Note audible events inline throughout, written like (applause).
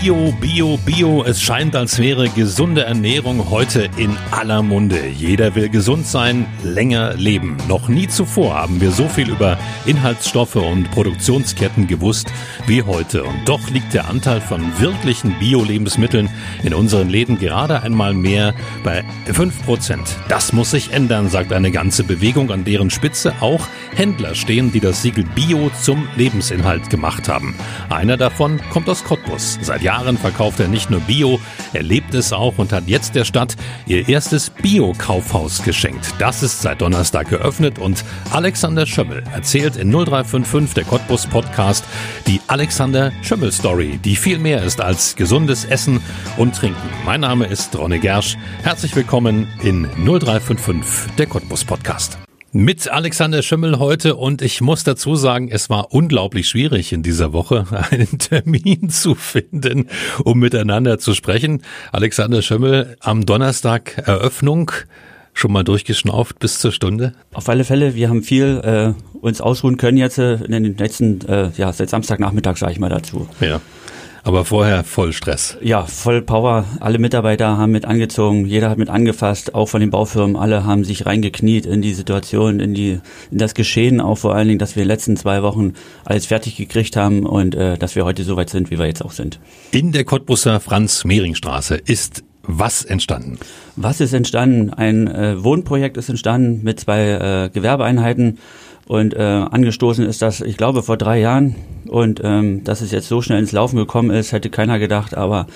Bio, Bio, Bio. Es scheint, als wäre gesunde Ernährung heute in aller Munde. Jeder will gesund sein, länger leben. Noch nie zuvor haben wir so viel über Inhaltsstoffe und Produktionsketten gewusst wie heute. Und doch liegt der Anteil von wirklichen Bio-Lebensmitteln in unseren Läden gerade einmal mehr bei 5%. Das muss sich ändern, sagt eine ganze Bewegung, an deren Spitze auch Händler stehen, die das Siegel Bio zum Lebensinhalt gemacht haben. Einer davon kommt aus Cottbus. Seit Jahren verkauft er nicht nur Bio, er lebt es auch und hat jetzt der Stadt ihr erstes Bio-Kaufhaus geschenkt. Das ist seit Donnerstag geöffnet und Alexander Schömmel erzählt in 0355 der Cottbus Podcast die Alexander Schömmel Story, die viel mehr ist als gesundes Essen und Trinken. Mein Name ist Ronne Gersch. Herzlich willkommen in 0355 der Cottbus Podcast. Mit Alexander Schimmel heute und ich muss dazu sagen, es war unglaublich schwierig in dieser Woche (laughs) einen Termin zu finden, um miteinander zu sprechen. Alexander Schimmel am Donnerstag Eröffnung. Schon mal durchgeschnauft bis zur Stunde? Auf alle Fälle, wir haben viel äh, uns ausruhen können jetzt äh, in den letzten, äh, ja, seit Samstagnachmittag sage ich mal dazu. Ja. Aber vorher voll Stress. Ja, voll Power. Alle Mitarbeiter haben mit angezogen, jeder hat mit angefasst, auch von den Baufirmen. Alle haben sich reingekniet in die Situation, in die, in das Geschehen, auch vor allen Dingen, dass wir in den letzten zwei Wochen alles fertig gekriegt haben und äh, dass wir heute so weit sind, wie wir jetzt auch sind. In der Cottbusser Franz-Mehring-Straße ist was entstanden? Was ist entstanden? Ein äh, Wohnprojekt ist entstanden mit zwei äh, Gewerbeeinheiten und äh, angestoßen ist das, ich glaube, vor drei Jahren. Und ähm, dass es jetzt so schnell ins Laufen gekommen ist, hätte keiner gedacht. Aber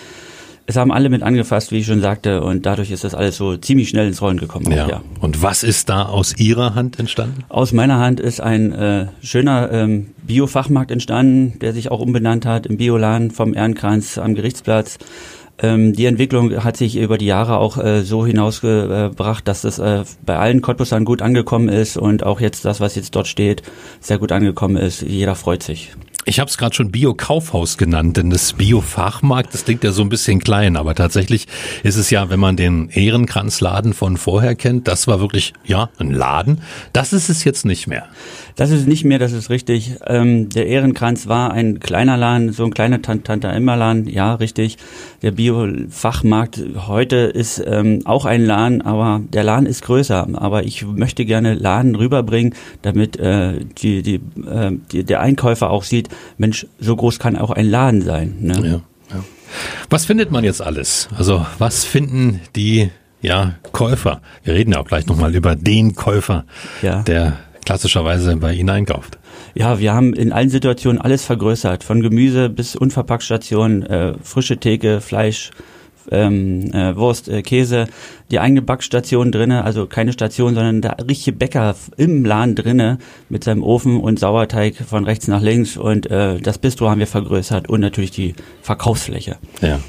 es haben alle mit angefasst, wie ich schon sagte. Und dadurch ist das alles so ziemlich schnell ins Rollen gekommen. Ja. Auch, ja. Und was ist da aus Ihrer Hand entstanden? Aus meiner Hand ist ein äh, schöner ähm, Biofachmarkt entstanden, der sich auch umbenannt hat im Bioladen vom Ehrenkranz am Gerichtsplatz. Ähm, die Entwicklung hat sich über die Jahre auch äh, so hinausgebracht, dass es äh, bei allen Cottbusern gut angekommen ist und auch jetzt das, was jetzt dort steht, sehr gut angekommen ist. Jeder freut sich. Ich habe es gerade schon Bio-Kaufhaus genannt, denn das Bio-Fachmarkt, das klingt ja so ein bisschen klein, aber tatsächlich ist es ja, wenn man den Ehrenkranzladen von vorher kennt, das war wirklich, ja, ein Laden. Das ist es jetzt nicht mehr. Das ist nicht mehr, das ist richtig. Ähm, der Ehrenkranz war ein kleiner Laden, so ein kleiner Tante Emma Laden, ja, richtig. Der Bio-Fachmarkt heute ist ähm, auch ein Laden, aber der Laden ist größer. Aber ich möchte gerne Laden rüberbringen, damit äh, die, die, äh, die, der Einkäufer auch sieht, Mensch, so groß kann auch ein Laden sein. Ne? Ja, ja. Was findet man jetzt alles? Also was finden die ja, Käufer? Wir reden ja auch gleich nochmal über den Käufer, ja. der klassischerweise bei Ihnen einkauft? Ja, wir haben in allen Situationen alles vergrößert, von Gemüse bis Unverpacktstationen, äh, frische Theke, Fleisch, ähm, äh, Wurst, äh, Käse, die eigene Backstation drinne, also keine Station, sondern der richtige Bäcker im Laden drinne mit seinem Ofen und Sauerteig von rechts nach links und äh, das Bistro haben wir vergrößert und natürlich die Verkaufsfläche. Ja.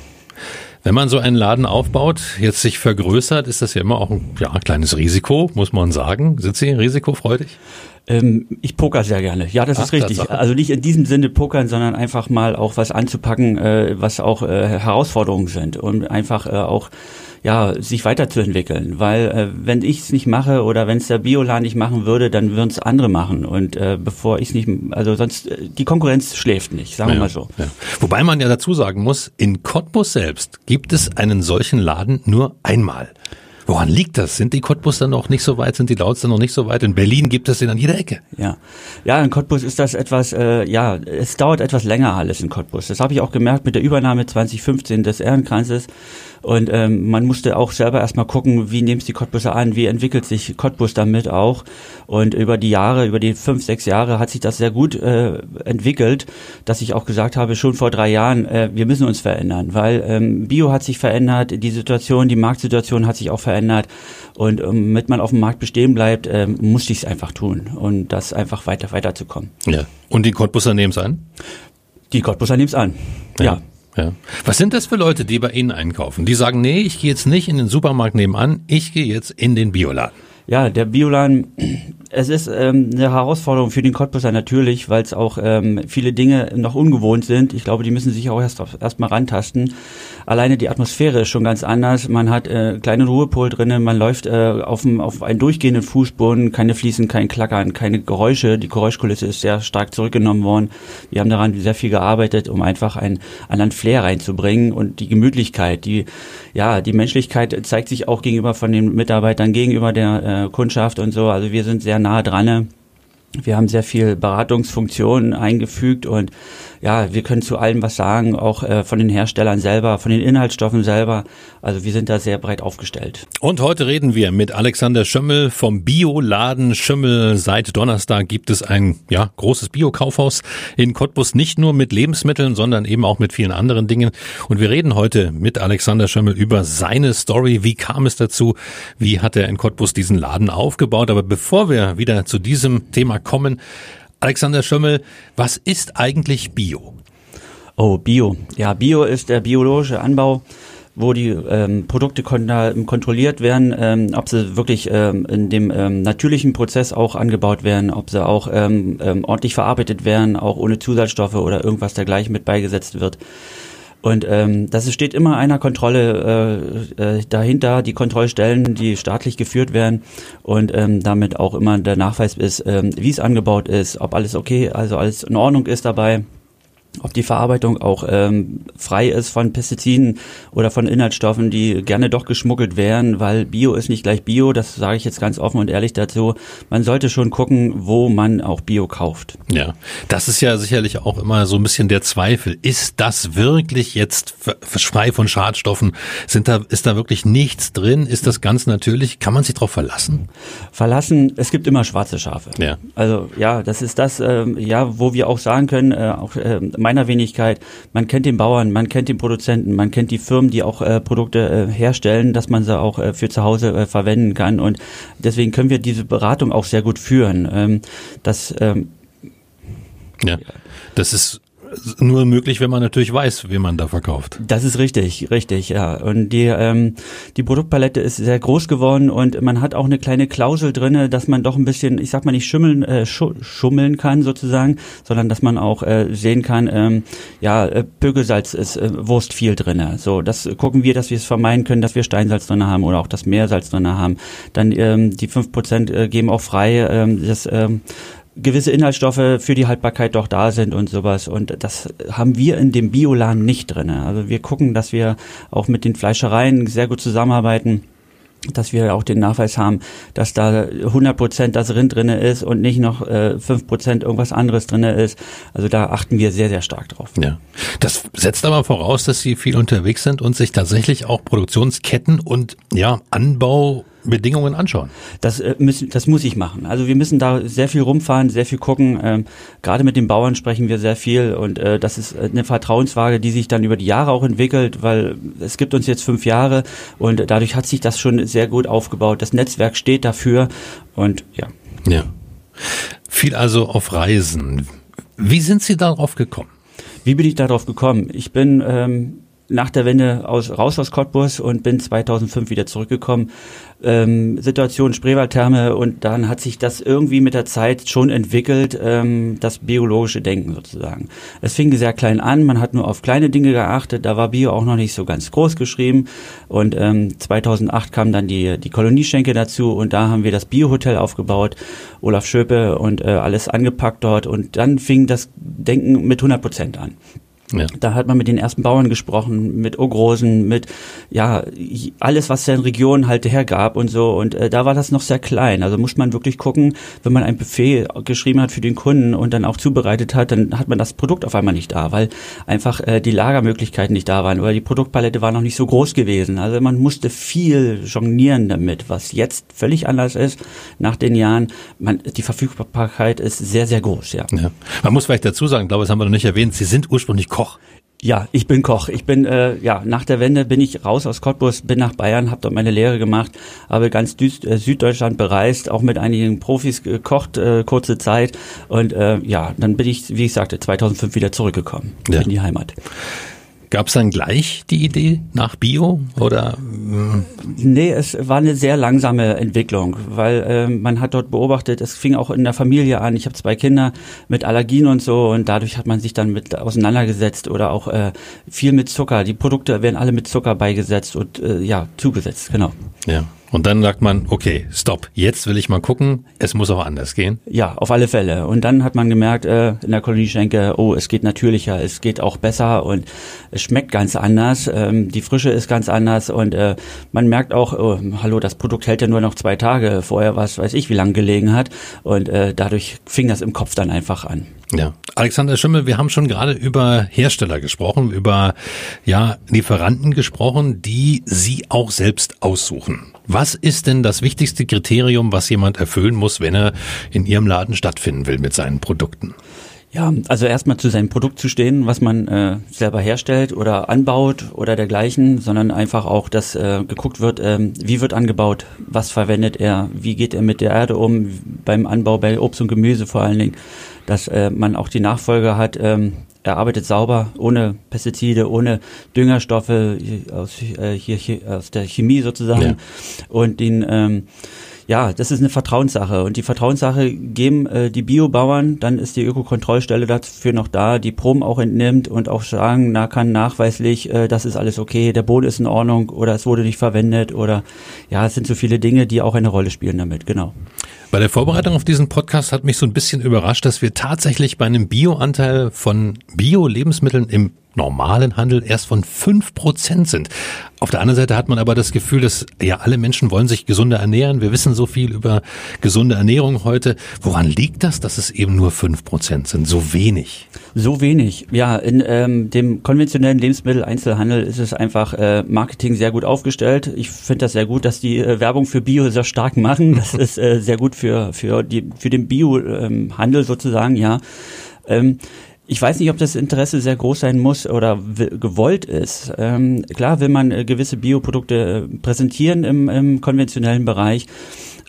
Wenn man so einen Laden aufbaut, jetzt sich vergrößert, ist das ja immer auch ein ja, kleines Risiko, muss man sagen. Sind Sie risikofreudig? Ähm, ich poker sehr gerne. Ja, das Ach, ist richtig. Tatsache. Also nicht in diesem Sinne pokern, sondern einfach mal auch was anzupacken, äh, was auch äh, Herausforderungen sind und einfach äh, auch ja, sich weiterzuentwickeln. Weil äh, wenn ich es nicht mache oder wenn es der Biolan nicht machen würde, dann würden es andere machen. Und äh, bevor ich es nicht, also sonst, äh, die Konkurrenz schläft nicht, sagen wir mal so. Ja. Wobei man ja dazu sagen muss, in Cottbus selbst gibt es einen solchen Laden nur einmal. Woran liegt das? Sind die Cottbus dann noch nicht so weit? Sind die Lauts dann noch nicht so weit? In Berlin gibt es den an jeder Ecke. Ja, ja, in Cottbus ist das etwas, äh, ja, es dauert etwas länger alles in Cottbus. Das habe ich auch gemerkt mit der Übernahme 2015 des Ehrenkranzes. Und ähm, man musste auch selber erstmal gucken, wie nehmen es die Cottbuser an, wie entwickelt sich Cottbus damit auch. Und über die Jahre, über die fünf, sechs Jahre hat sich das sehr gut äh, entwickelt, dass ich auch gesagt habe, schon vor drei Jahren, äh, wir müssen uns verändern, weil ähm, Bio hat sich verändert, die Situation, die Marktsituation hat sich auch verändert. Und ähm, damit man auf dem Markt bestehen bleibt, äh, musste ich es einfach tun und das einfach weiter weiterzukommen. Ja. Und die Cottbuser nehmen es an? Die Cottbuser nehmen es an. ja. ja. Ja. Was sind das für Leute, die bei Ihnen einkaufen? Die sagen, nee, ich gehe jetzt nicht in den Supermarkt nebenan, ich gehe jetzt in den Bioladen. Ja, der Biolan, es ist ähm, eine Herausforderung für den Cottbusser natürlich, weil es auch ähm, viele Dinge noch ungewohnt sind. Ich glaube, die müssen sich auch erst mal rantasten. Alleine die Atmosphäre ist schon ganz anders. Man hat äh, kleinen Ruhepol drinnen, man läuft äh, auf, auf einen durchgehenden Fußboden, keine Fliesen, kein Klackern, keine Geräusche. Die Geräuschkulisse ist sehr stark zurückgenommen worden. Wir haben daran sehr viel gearbeitet, um einfach einen anderen Flair reinzubringen und die Gemütlichkeit, die ja die Menschlichkeit zeigt sich auch gegenüber von den Mitarbeitern gegenüber der äh, Kundschaft und so. Also wir sind sehr nah dran. Wir haben sehr viel Beratungsfunktionen eingefügt und ja, wir können zu allem was sagen, auch äh, von den Herstellern selber, von den Inhaltsstoffen selber. Also wir sind da sehr breit aufgestellt. Und heute reden wir mit Alexander Schömmel vom Bioladen Schömmel. Seit Donnerstag gibt es ein ja, großes Bio-Kaufhaus in Cottbus, nicht nur mit Lebensmitteln, sondern eben auch mit vielen anderen Dingen. Und wir reden heute mit Alexander Schömmel über seine Story. Wie kam es dazu? Wie hat er in Cottbus diesen Laden aufgebaut? Aber bevor wir wieder zu diesem Thema kommen, Alexander Schömmel, was ist eigentlich Bio? Oh, Bio. Ja, Bio ist der biologische Anbau wo die ähm, Produkte kon kontrolliert werden, ähm, ob sie wirklich ähm, in dem ähm, natürlichen Prozess auch angebaut werden, ob sie auch ähm, ähm, ordentlich verarbeitet werden, auch ohne Zusatzstoffe oder irgendwas dergleichen mit beigesetzt wird. Und ähm, das steht immer einer Kontrolle äh, äh, dahinter, die Kontrollstellen, die staatlich geführt werden. Und ähm, damit auch immer der Nachweis ist, ähm, wie es angebaut ist, ob alles okay, also alles in Ordnung ist dabei ob die Verarbeitung auch ähm, frei ist von Pestiziden oder von Inhaltsstoffen, die gerne doch geschmuggelt werden, weil Bio ist nicht gleich Bio, das sage ich jetzt ganz offen und ehrlich dazu. Man sollte schon gucken, wo man auch Bio kauft. Ja, das ist ja sicherlich auch immer so ein bisschen der Zweifel. Ist das wirklich jetzt frei von Schadstoffen? Sind da, ist da wirklich nichts drin? Ist das ganz natürlich? Kann man sich darauf verlassen? Verlassen, es gibt immer schwarze Schafe. Ja. Also ja, das ist das, ähm, ja, wo wir auch sagen können, äh, auch äh, meiner Wenigkeit, man kennt den Bauern, man kennt den Produzenten, man kennt die Firmen, die auch äh, Produkte äh, herstellen, dass man sie auch äh, für zu Hause äh, verwenden kann. Und deswegen können wir diese Beratung auch sehr gut führen. Ähm, das ähm, ja, das ist nur möglich, wenn man natürlich weiß, wie man da verkauft. Das ist richtig, richtig, ja. Und die, ähm, die Produktpalette ist sehr groß geworden und man hat auch eine kleine Klausel drinne, dass man doch ein bisschen, ich sag mal nicht schummeln, äh, schummeln kann sozusagen, sondern dass man auch äh, sehen kann, ähm, ja, äh, Pökelsalz ist äh, Wurst viel drinne. So, das gucken wir, dass wir es vermeiden können, dass wir Steinsalz drinne haben oder auch das Meersalz drinne haben. Dann ähm, die fünf Prozent äh, geben auch frei ähm, das ähm, gewisse Inhaltsstoffe für die Haltbarkeit doch da sind und sowas. Und das haben wir in dem Biolan nicht drinne. Also wir gucken, dass wir auch mit den Fleischereien sehr gut zusammenarbeiten dass wir auch den Nachweis haben, dass da 100 Prozent das Rind drinne ist und nicht noch äh, 5 Prozent irgendwas anderes drinne ist. Also da achten wir sehr, sehr stark drauf. Ja. Das setzt aber voraus, dass Sie viel unterwegs sind und sich tatsächlich auch Produktionsketten und ja, Anbau Bedingungen anschauen. Das, äh, müssen, das muss ich machen. Also wir müssen da sehr viel rumfahren, sehr viel gucken. Ähm, gerade mit den Bauern sprechen wir sehr viel und äh, das ist eine Vertrauensfrage, die sich dann über die Jahre auch entwickelt, weil es gibt uns jetzt fünf Jahre und dadurch hat sich das schon sehr gut aufgebaut. Das Netzwerk steht dafür und ja. Ja. Viel also auf Reisen. Wie sind Sie darauf gekommen? Wie bin ich darauf gekommen? Ich bin ähm, nach der Wende aus, raus aus Cottbus und bin 2005 wieder zurückgekommen. Ähm, Situation Spreewaldtherme und dann hat sich das irgendwie mit der Zeit schon entwickelt, ähm, das biologische Denken sozusagen. Es fing sehr klein an, man hat nur auf kleine Dinge geachtet, da war Bio auch noch nicht so ganz groß geschrieben und ähm, 2008 kam dann die, die Kolonieschenke dazu und da haben wir das Biohotel aufgebaut, Olaf Schöpe und äh, alles angepackt dort und dann fing das Denken mit 100 Prozent an. Ja. Da hat man mit den ersten Bauern gesprochen, mit Ogrosen, mit ja alles, was der in Region halt hergab und so. Und äh, da war das noch sehr klein. Also muss man wirklich gucken, wenn man ein Buffet geschrieben hat für den Kunden und dann auch zubereitet hat, dann hat man das Produkt auf einmal nicht da, weil einfach äh, die Lagermöglichkeiten nicht da waren oder die Produktpalette war noch nicht so groß gewesen. Also man musste viel jonglieren damit, was jetzt völlig anders ist nach den Jahren. Man, die Verfügbarkeit ist sehr, sehr groß, ja. ja. Man muss vielleicht dazu sagen, ich glaube, das haben wir noch nicht erwähnt, Sie sind ursprünglich Koch. Ja, ich bin Koch. Ich bin äh, ja nach der Wende bin ich raus aus Cottbus, bin nach Bayern, habe dort meine Lehre gemacht, habe ganz Düst, äh, Süddeutschland bereist, auch mit einigen Profis gekocht äh, kurze Zeit und äh, ja, dann bin ich, wie ich sagte, 2005 wieder zurückgekommen ja. in die Heimat. Gab es dann gleich die Idee nach Bio oder? Nee, es war eine sehr langsame Entwicklung, weil äh, man hat dort beobachtet, es fing auch in der Familie an. Ich habe zwei Kinder mit Allergien und so und dadurch hat man sich dann mit auseinandergesetzt oder auch äh, viel mit Zucker. Die Produkte werden alle mit Zucker beigesetzt und äh, ja zugesetzt, genau. Ja. Und dann sagt man, okay, stopp, jetzt will ich mal gucken, es muss auch anders gehen. Ja, auf alle Fälle. Und dann hat man gemerkt äh, in der Kolonie Schenke, oh, es geht natürlicher, es geht auch besser und es schmeckt ganz anders, ähm, die Frische ist ganz anders und äh, man merkt auch, oh, hallo, das Produkt hält ja nur noch zwei Tage, vorher was weiß ich, wie lange gelegen hat und äh, dadurch fing das im Kopf dann einfach an. Ja, Alexander Schimmel, wir haben schon gerade über Hersteller gesprochen, über ja Lieferanten gesprochen, die Sie auch selbst aussuchen. Was ist denn das wichtigste Kriterium, was jemand erfüllen muss, wenn er in Ihrem Laden stattfinden will mit seinen Produkten? Ja, also erstmal zu seinem Produkt zu stehen, was man äh, selber herstellt oder anbaut oder dergleichen, sondern einfach auch, dass äh, geguckt wird, äh, wie wird angebaut, was verwendet er, wie geht er mit der Erde um, beim Anbau bei Obst und Gemüse vor allen Dingen, dass äh, man auch die Nachfolge hat, ähm, er arbeitet sauber, ohne Pestizide, ohne Düngerstoffe aus, äh, hier, hier, aus der Chemie sozusagen ja. und den ähm, ja, das ist eine Vertrauenssache und die Vertrauenssache geben äh, die Biobauern, dann ist die Ökokontrollstelle dafür noch da, die Proben auch entnimmt und auch sagen, na kann nachweislich, äh, das ist alles okay, der Boden ist in Ordnung oder es wurde nicht verwendet oder ja, es sind so viele Dinge, die auch eine Rolle spielen damit, genau. Bei der Vorbereitung auf diesen Podcast hat mich so ein bisschen überrascht, dass wir tatsächlich bei einem Bioanteil von Bio-Lebensmitteln im normalen Handel erst von fünf Prozent sind. Auf der anderen Seite hat man aber das Gefühl, dass ja alle Menschen wollen sich gesunder ernähren. Wir wissen so viel über gesunde Ernährung heute. Woran liegt das, dass es eben nur fünf Prozent sind? So wenig? So wenig. Ja, in ähm, dem konventionellen Lebensmitteleinzelhandel ist es einfach äh, Marketing sehr gut aufgestellt. Ich finde das sehr gut, dass die äh, Werbung für Bio sehr stark machen. Das (laughs) ist äh, sehr gut für für die für den Bio-Handel ähm, sozusagen. Ja. Ähm, ich weiß nicht, ob das Interesse sehr groß sein muss oder gewollt ist. Ähm, klar will man äh, gewisse Bioprodukte äh, präsentieren im, im konventionellen Bereich.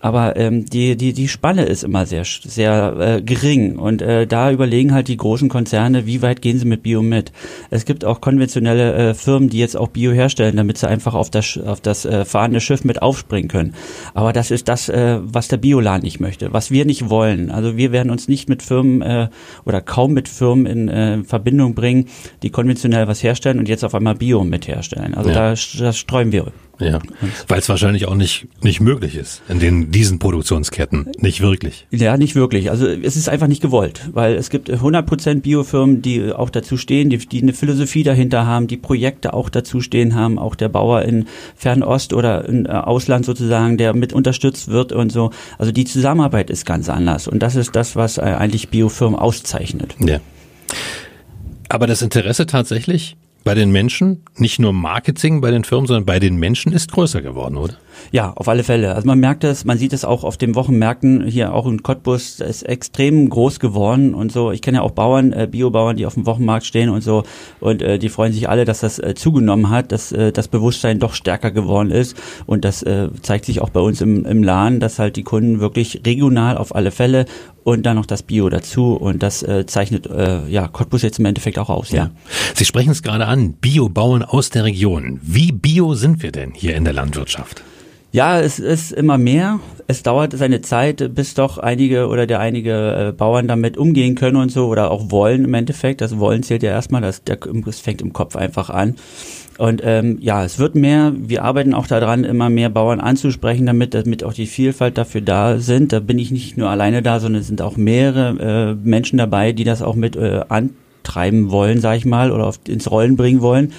Aber ähm, die, die, die Spanne ist immer sehr, sehr äh, gering. Und äh, da überlegen halt die großen Konzerne, wie weit gehen sie mit Bio mit. Es gibt auch konventionelle äh, Firmen, die jetzt auch Bio herstellen, damit sie einfach auf das, auf das äh, fahrende Schiff mit aufspringen können. Aber das ist das, äh, was der Bioladen nicht möchte, was wir nicht wollen. Also wir werden uns nicht mit Firmen äh, oder kaum mit Firmen in äh, Verbindung bringen, die konventionell was herstellen und jetzt auf einmal Bio mit herstellen. Also ja. da, das streuen wir. Ja, weil es wahrscheinlich auch nicht, nicht möglich ist in den, diesen Produktionsketten. Nicht wirklich. Ja, nicht wirklich. Also es ist einfach nicht gewollt, weil es gibt 100% Biofirmen, die auch dazu stehen, die, die eine Philosophie dahinter haben, die Projekte auch dazu stehen haben, auch der Bauer in Fernost oder im äh, Ausland sozusagen, der mit unterstützt wird und so. Also die Zusammenarbeit ist ganz anders und das ist das, was äh, eigentlich Biofirmen auszeichnet. Ja. Aber das Interesse tatsächlich bei den Menschen, nicht nur Marketing bei den Firmen, sondern bei den Menschen ist größer geworden, oder? Ja, auf alle Fälle. Also man merkt es, man sieht es auch auf den Wochenmärkten hier auch in Cottbus, ist extrem groß geworden und so. Ich kenne ja auch Bauern, äh, Biobauern, die auf dem Wochenmarkt stehen und so und äh, die freuen sich alle, dass das äh, zugenommen hat, dass äh, das Bewusstsein doch stärker geworden ist und das äh, zeigt sich auch bei uns im, im Laden, dass halt die Kunden wirklich regional auf alle Fälle und dann noch das Bio dazu und das äh, zeichnet äh, ja Cottbus jetzt im Endeffekt auch aus. Ja. ja. Sie sprechen es gerade an, Biobauern aus der Region. Wie bio sind wir denn hier in der Landwirtschaft? Ja, es ist immer mehr. Es dauert seine Zeit, bis doch einige oder der einige äh, Bauern damit umgehen können und so oder auch wollen im Endeffekt. Das Wollen zählt ja erstmal, das, der, das fängt im Kopf einfach an. Und ähm, ja, es wird mehr. Wir arbeiten auch daran, immer mehr Bauern anzusprechen, damit, damit auch die Vielfalt dafür da sind. Da bin ich nicht nur alleine da, sondern es sind auch mehrere äh, Menschen dabei, die das auch mit äh, antreiben wollen, sag ich mal, oder auf, ins Rollen bringen wollen.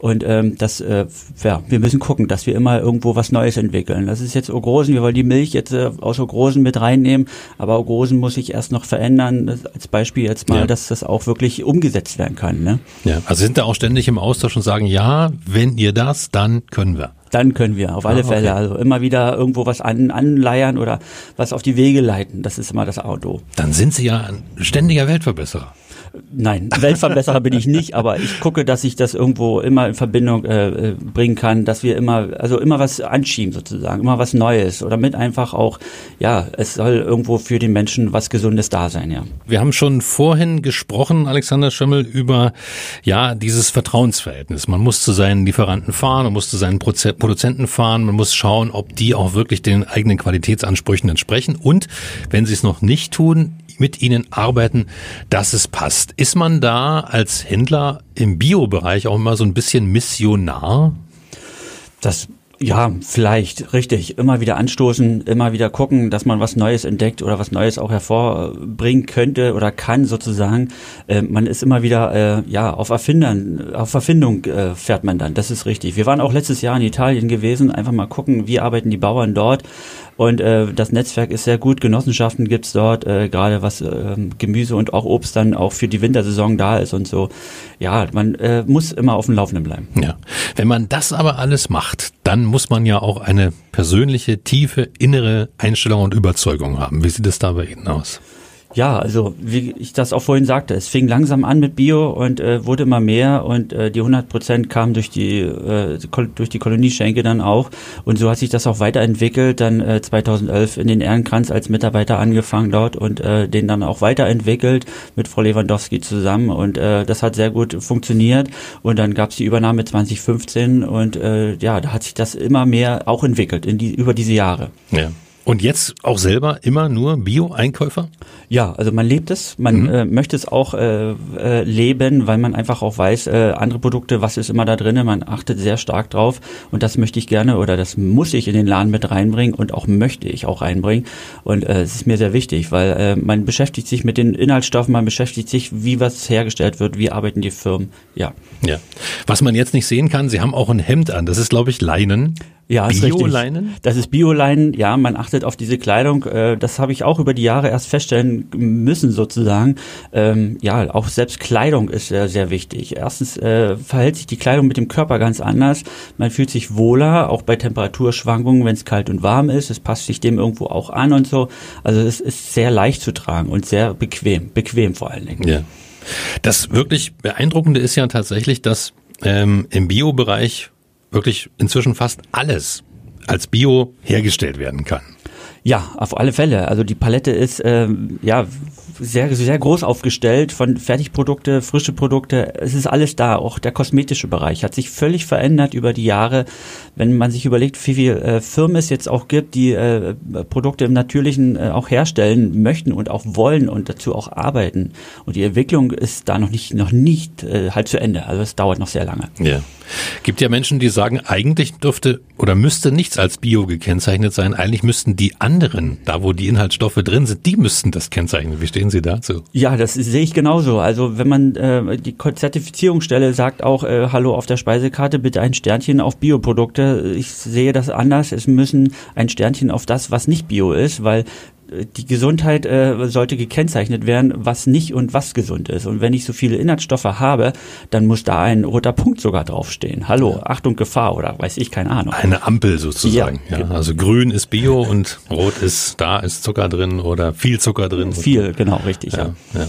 Und ähm, das, äh, ja, wir müssen gucken, dass wir immer irgendwo was Neues entwickeln. Das ist jetzt Ogrosen, wir wollen die Milch jetzt äh, aus Ogrosen mit reinnehmen, aber Ogrosen muss sich erst noch verändern. Als Beispiel jetzt mal, ja. dass das auch wirklich umgesetzt werden kann. Ne? Ja, also sind da auch ständig im Austausch und sagen, ja, wenn ihr das, dann können wir. Dann können wir, auf alle ah, okay. Fälle. Also immer wieder irgendwo was an, anleiern oder was auf die Wege leiten. Das ist immer das Auto. Dann sind Sie ja ein ständiger Weltverbesserer. Nein, (laughs) Weltverbesserer bin ich nicht, aber ich gucke, dass ich das irgendwo immer in Verbindung äh, äh, bringen kann, dass wir immer, also immer was anschieben sozusagen, immer was Neues oder mit einfach auch, ja, es soll irgendwo für den Menschen was Gesundes da sein, ja. Wir haben schon vorhin gesprochen, Alexander Schimmel, über ja dieses Vertrauensverhältnis. Man muss zu seinen Lieferanten fahren, man muss zu seinen Proze Produzenten fahren, man muss schauen, ob die auch wirklich den eigenen Qualitätsansprüchen entsprechen und wenn sie es noch nicht tun, mit ihnen arbeiten, dass es passt. Ist man da als Händler im Bio-Bereich auch immer so ein bisschen Missionar? Das ja, vielleicht, richtig. Immer wieder anstoßen, immer wieder gucken, dass man was Neues entdeckt oder was Neues auch hervorbringen könnte oder kann sozusagen. Äh, man ist immer wieder, äh, ja, auf Erfindern, auf Erfindung äh, fährt man dann. Das ist richtig. Wir waren auch letztes Jahr in Italien gewesen, einfach mal gucken, wie arbeiten die Bauern dort. Und äh, das Netzwerk ist sehr gut. Genossenschaften gibt's dort, äh, gerade was äh, Gemüse und auch Obst dann auch für die Wintersaison da ist und so. Ja, man äh, muss immer auf dem Laufenden bleiben. Ja. Wenn man das aber alles macht, dann muss man ja auch eine persönliche, tiefe, innere Einstellung und Überzeugung haben. Wie sieht es da bei Ihnen aus? Ja, also wie ich das auch vorhin sagte, es fing langsam an mit Bio und äh, wurde immer mehr und äh, die 100 Prozent kamen durch die äh, durch die Kolonieschenke dann auch und so hat sich das auch weiterentwickelt. Dann äh, 2011 in den Ehrenkranz als Mitarbeiter angefangen dort und äh, den dann auch weiterentwickelt mit Frau Lewandowski zusammen und äh, das hat sehr gut funktioniert und dann gab es die Übernahme 2015 und äh, ja, da hat sich das immer mehr auch entwickelt in die über diese Jahre. Ja. Und jetzt auch selber immer nur Bio-Einkäufer? Ja, also man lebt es, man mhm. äh, möchte es auch äh, äh, leben, weil man einfach auch weiß, äh, andere Produkte, was ist immer da drinnen, man achtet sehr stark drauf und das möchte ich gerne oder das muss ich in den Laden mit reinbringen und auch möchte ich auch reinbringen und äh, es ist mir sehr wichtig, weil äh, man beschäftigt sich mit den Inhaltsstoffen, man beschäftigt sich, wie was hergestellt wird, wie arbeiten die Firmen, ja. Ja, was man jetzt nicht sehen kann, Sie haben auch ein Hemd an, das ist glaube ich Leinen. Ja, Bio-Leinen? Das ist Bio-Leinen, ja, man achtet auf diese Kleidung. Äh, das habe ich auch über die Jahre erst feststellen müssen, sozusagen. Ähm, ja, auch selbst Kleidung ist sehr, sehr wichtig. Erstens äh, verhält sich die Kleidung mit dem Körper ganz anders. Man fühlt sich wohler, auch bei Temperaturschwankungen, wenn es kalt und warm ist. Es passt sich dem irgendwo auch an und so. Also es ist sehr leicht zu tragen und sehr bequem, bequem vor allen Dingen. Ja. Das wirklich Beeindruckende ist ja tatsächlich, dass ähm, im Bio-Bereich wirklich inzwischen fast alles als Bio hergestellt werden kann. Ja, auf alle Fälle. Also die Palette ist ähm, ja sehr, sehr groß aufgestellt von Fertigprodukte, frische Produkte. Es ist alles da. Auch der kosmetische Bereich hat sich völlig verändert über die Jahre. Wenn man sich überlegt, wie viele äh, Firmen es jetzt auch gibt, die äh, Produkte im Natürlichen äh, auch herstellen möchten und auch wollen und dazu auch arbeiten. Und die Entwicklung ist da noch nicht, noch nicht äh, halt zu Ende. Also es dauert noch sehr lange. Ja. Gibt ja Menschen, die sagen, eigentlich dürfte oder müsste nichts als Bio gekennzeichnet sein. Eigentlich müssten die anderen, da wo die Inhaltsstoffe drin sind, die müssten das kennzeichnen. Wie stehen Sie dazu? Ja, das sehe ich genauso. Also wenn man äh, die Zertifizierungsstelle sagt auch, äh, hallo auf der Speisekarte bitte ein Sternchen auf Bioprodukte. Ich sehe das anders. Es müssen ein Sternchen auf das, was nicht Bio ist, weil die Gesundheit äh, sollte gekennzeichnet werden, was nicht und was gesund ist. Und wenn ich so viele Inhaltsstoffe habe, dann muss da ein roter Punkt sogar draufstehen. Hallo, Achtung, Gefahr oder weiß ich, keine Ahnung. Eine Ampel sozusagen. Ja, ja. Also grün ist Bio und rot ist, da ist Zucker drin oder viel Zucker drin. Viel, genau, richtig, ja. ja. ja.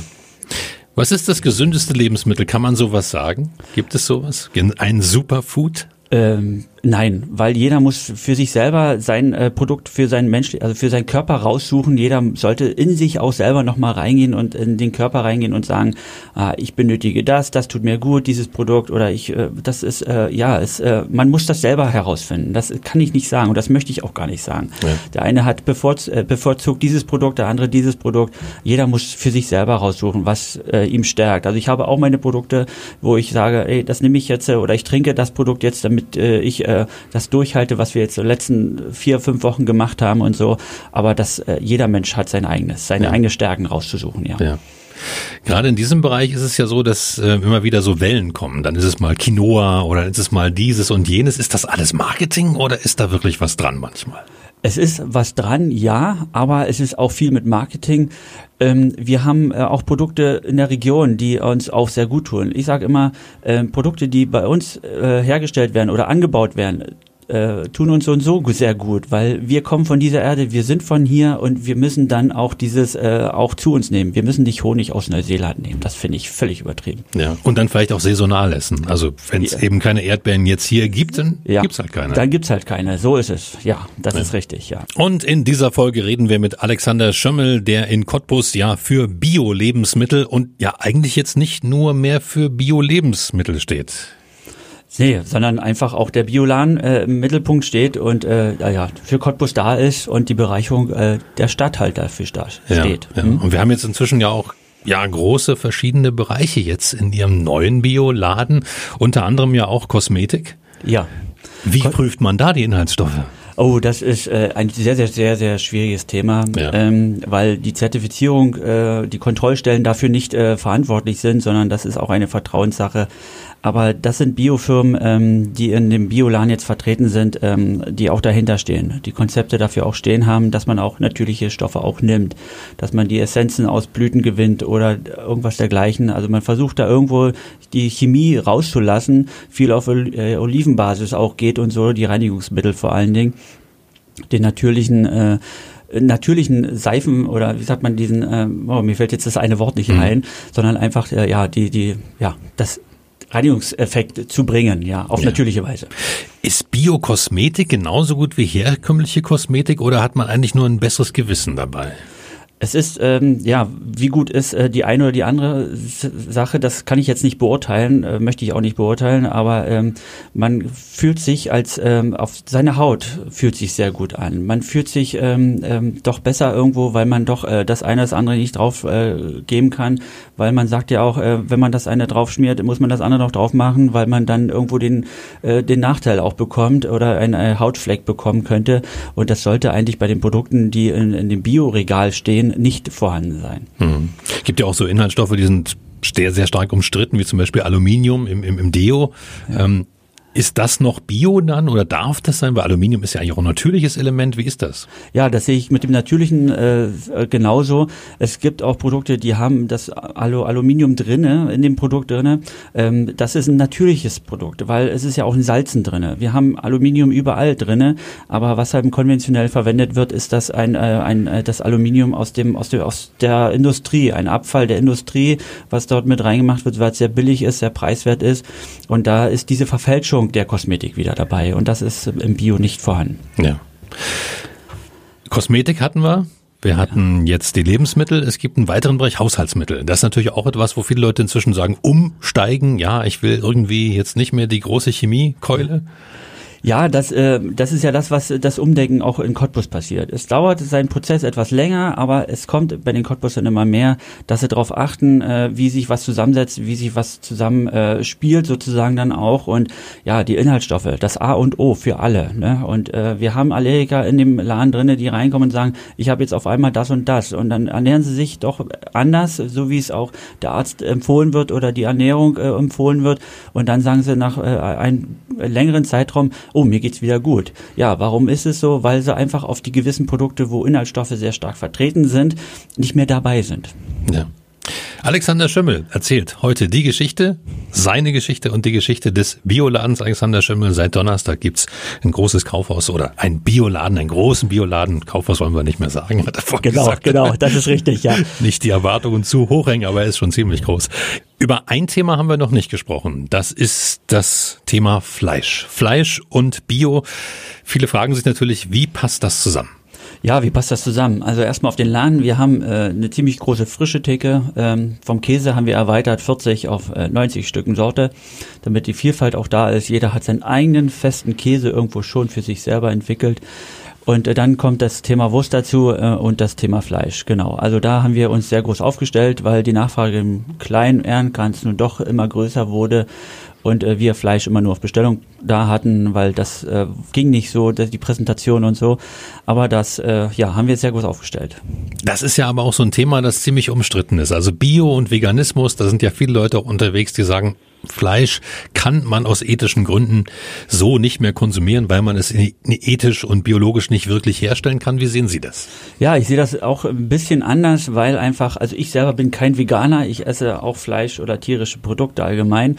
Was ist das gesündeste Lebensmittel? Kann man sowas sagen? Gibt es sowas? Ein Superfood? Ähm, Nein, weil jeder muss für sich selber sein äh, Produkt für seinen Mensch, also für seinen Körper raussuchen. Jeder sollte in sich auch selber nochmal reingehen und in den Körper reingehen und sagen, ah, ich benötige das, das tut mir gut, dieses Produkt oder ich, äh, das ist, äh, ja, es, äh, man muss das selber herausfinden. Das kann ich nicht sagen und das möchte ich auch gar nicht sagen. Ja. Der eine hat bevorz äh, bevorzugt dieses Produkt, der andere dieses Produkt. Jeder muss für sich selber raussuchen, was äh, ihm stärkt. Also ich habe auch meine Produkte, wo ich sage, ey, das nehme ich jetzt äh, oder ich trinke das Produkt jetzt, damit äh, ich äh, das durchhalte, was wir jetzt in den letzten vier, fünf Wochen gemacht haben und so. Aber dass äh, jeder Mensch hat sein eigenes, seine ja. eigenen Stärken rauszusuchen, ja. ja. Gerade in diesem Bereich ist es ja so, dass äh, immer wieder so Wellen kommen. Dann ist es mal Quinoa oder ist es mal dieses und jenes. Ist das alles Marketing oder ist da wirklich was dran manchmal? Es ist was dran, ja, aber es ist auch viel mit Marketing. Ähm, wir haben äh, auch Produkte in der Region, die uns auch sehr gut tun. Ich sage immer, äh, Produkte, die bei uns äh, hergestellt werden oder angebaut werden, äh, tun uns so und so sehr gut, weil wir kommen von dieser Erde, wir sind von hier und wir müssen dann auch dieses äh, auch zu uns nehmen. Wir müssen nicht Honig aus Neuseeland nehmen. Das finde ich völlig übertrieben. Ja, und dann vielleicht auch saisonal essen. Also wenn es ja. eben keine Erdbeeren jetzt hier gibt, dann ja. gibt's halt keine. Dann gibt's halt keine. So ist es. Ja, das ja. ist richtig, ja. Und in dieser Folge reden wir mit Alexander Schömmel, der in Cottbus ja für Bio-Lebensmittel und ja eigentlich jetzt nicht nur mehr für Bio-Lebensmittel steht. Nee, sondern einfach auch der Biolan äh, im Mittelpunkt steht und äh, ja, für Cottbus da ist und die Bereicherung äh, der Stadt halt dafür da steht. Ja, ja. Hm? Und wir haben jetzt inzwischen ja auch ja große verschiedene Bereiche jetzt in Ihrem neuen Bioladen, unter anderem ja auch Kosmetik. Ja. Wie Ko prüft man da die Inhaltsstoffe? Oh, das ist äh, ein sehr, sehr, sehr, sehr schwieriges Thema, ja. ähm, weil die Zertifizierung, äh, die Kontrollstellen dafür nicht äh, verantwortlich sind, sondern das ist auch eine Vertrauenssache. Aber das sind Biofirmen, ähm, die in dem Biolan jetzt vertreten sind, ähm, die auch dahinter stehen, die Konzepte dafür auch stehen haben, dass man auch natürliche Stoffe auch nimmt, dass man die Essenzen aus Blüten gewinnt oder irgendwas dergleichen. Also man versucht da irgendwo die Chemie rauszulassen, viel auf äh, Olivenbasis auch geht und so, die Reinigungsmittel vor allen Dingen, den natürlichen äh, natürlichen Seifen oder wie sagt man diesen, äh, oh, mir fällt jetzt das eine Wort nicht mhm. ein, sondern einfach äh, ja die die ja das Reinigungseffekt zu bringen, ja, auf ja. natürliche Weise. Ist Biokosmetik genauso gut wie herkömmliche Kosmetik oder hat man eigentlich nur ein besseres Gewissen dabei? Es ist, ähm, ja, wie gut ist äh, die eine oder die andere Sache, das kann ich jetzt nicht beurteilen, äh, möchte ich auch nicht beurteilen, aber ähm, man fühlt sich als, ähm, auf seine Haut fühlt sich sehr gut an. Man fühlt sich ähm, ähm, doch besser irgendwo, weil man doch äh, das eine das andere nicht drauf äh, geben kann, weil man sagt ja auch, äh, wenn man das eine drauf schmiert, muss man das andere noch drauf machen, weil man dann irgendwo den, äh, den Nachteil auch bekommt oder einen äh, Hautfleck bekommen könnte und das sollte eigentlich bei den Produkten, die in, in dem Bioregal stehen, nicht vorhanden sein. Hm. Gibt ja auch so Inhaltsstoffe, die sind sehr, sehr stark umstritten, wie zum Beispiel Aluminium im, im, im Deo. Ja. Ähm, ist das noch Bio dann oder darf das sein? Weil Aluminium ist ja eigentlich auch ein natürliches Element. Wie ist das? Ja, das sehe ich mit dem natürlichen äh, genauso. Es gibt auch Produkte, die haben das Alu Aluminium drinne in dem Produkt drinne. Ähm, das ist ein natürliches Produkt, weil es ist ja auch ein Salzen drinne. Wir haben Aluminium überall drinne, aber was halt konventionell verwendet wird, ist das ein, äh, ein äh, das Aluminium aus dem aus der aus der Industrie, ein Abfall der Industrie, was dort mit reingemacht wird, weil es sehr billig ist, sehr preiswert ist und da ist diese Verfälschung Mischung der Kosmetik wieder dabei und das ist im Bio nicht vorhanden. Ja. Kosmetik hatten wir. Wir hatten jetzt die Lebensmittel. Es gibt einen weiteren Bereich Haushaltsmittel. Das ist natürlich auch etwas, wo viele Leute inzwischen sagen, umsteigen. Ja, ich will irgendwie jetzt nicht mehr die große Chemiekeule. Ja, das, äh, das ist ja das, was das Umdenken auch in Cottbus passiert. Es dauert seinen Prozess etwas länger, aber es kommt bei den Cottbusern immer mehr, dass sie darauf achten, äh, wie sich was zusammensetzt, wie sich was zusammen äh, spielt sozusagen dann auch und ja, die Inhaltsstoffe, das A und O für alle. Ne? Und äh, wir haben Allergiker in dem Laden drinne, die reinkommen und sagen, ich habe jetzt auf einmal das und das und dann ernähren sie sich doch anders, so wie es auch der Arzt empfohlen wird oder die Ernährung äh, empfohlen wird und dann sagen sie nach äh, einem längeren Zeitraum, oh, mir geht's wieder gut. Ja, warum ist es so? Weil sie einfach auf die gewissen Produkte, wo Inhaltsstoffe sehr stark vertreten sind, nicht mehr dabei sind. Ja. Alexander Schimmel erzählt heute die Geschichte, seine Geschichte und die Geschichte des Bioladens Alexander Schimmel. Seit Donnerstag gibt's ein großes Kaufhaus oder ein Bioladen, einen großen Bioladen. Kaufhaus wollen wir nicht mehr sagen, hat er vorhin genau, gesagt. Genau, das ist richtig, ja. (laughs) Nicht die Erwartungen zu hoch hängen, aber er ist schon ziemlich groß. Über ein Thema haben wir noch nicht gesprochen. Das ist das Thema Fleisch. Fleisch und Bio. Viele fragen sich natürlich, wie passt das zusammen? Ja, wie passt das zusammen? Also erstmal auf den Laden. Wir haben äh, eine ziemlich große frische Theke. Ähm, vom Käse haben wir erweitert 40 auf äh, 90 Stücken Sorte, damit die Vielfalt auch da ist. Jeder hat seinen eigenen festen Käse irgendwo schon für sich selber entwickelt. Und äh, dann kommt das Thema Wurst dazu äh, und das Thema Fleisch. Genau. Also da haben wir uns sehr groß aufgestellt, weil die Nachfrage im kleinen Ehrenkranz nun doch immer größer wurde und äh, wir Fleisch immer nur auf Bestellung da hatten, weil das äh, ging nicht so, die Präsentation und so. Aber das äh, ja, haben wir sehr gut aufgestellt. Das ist ja aber auch so ein Thema, das ziemlich umstritten ist. Also Bio und Veganismus, da sind ja viele Leute auch unterwegs, die sagen, Fleisch kann man aus ethischen Gründen so nicht mehr konsumieren, weil man es ethisch und biologisch nicht wirklich herstellen kann. Wie sehen Sie das? Ja, ich sehe das auch ein bisschen anders, weil einfach, also ich selber bin kein Veganer, ich esse auch Fleisch oder tierische Produkte allgemein.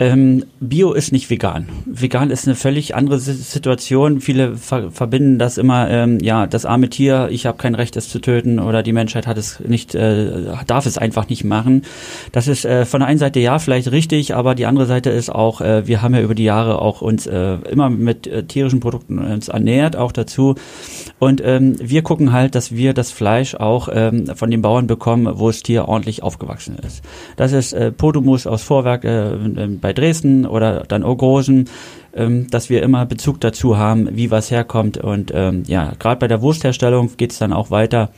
Ähm, Bio ist nicht vegan. Vegan ist eine völlig andere Situation. Viele ver verbinden das immer, ähm, ja, das arme Tier, ich habe kein Recht, es zu töten oder die Menschheit hat es nicht, äh, darf es einfach nicht machen. Das ist äh, von der einen Seite ja vielleicht richtig, aber die andere Seite ist auch, äh, wir haben ja über die Jahre auch uns äh, immer mit äh, tierischen Produkten uns ernährt, auch dazu. Und ähm, wir gucken halt, dass wir das Fleisch auch ähm, von den Bauern bekommen, wo das Tier ordentlich aufgewachsen ist. Das ist äh, Podomus aus Vorwerk äh, bei Dresden oder dann Ogrosen, ähm, dass wir immer Bezug dazu haben, wie was herkommt. Und ähm, ja, gerade bei der Wurstherstellung geht es dann auch weiter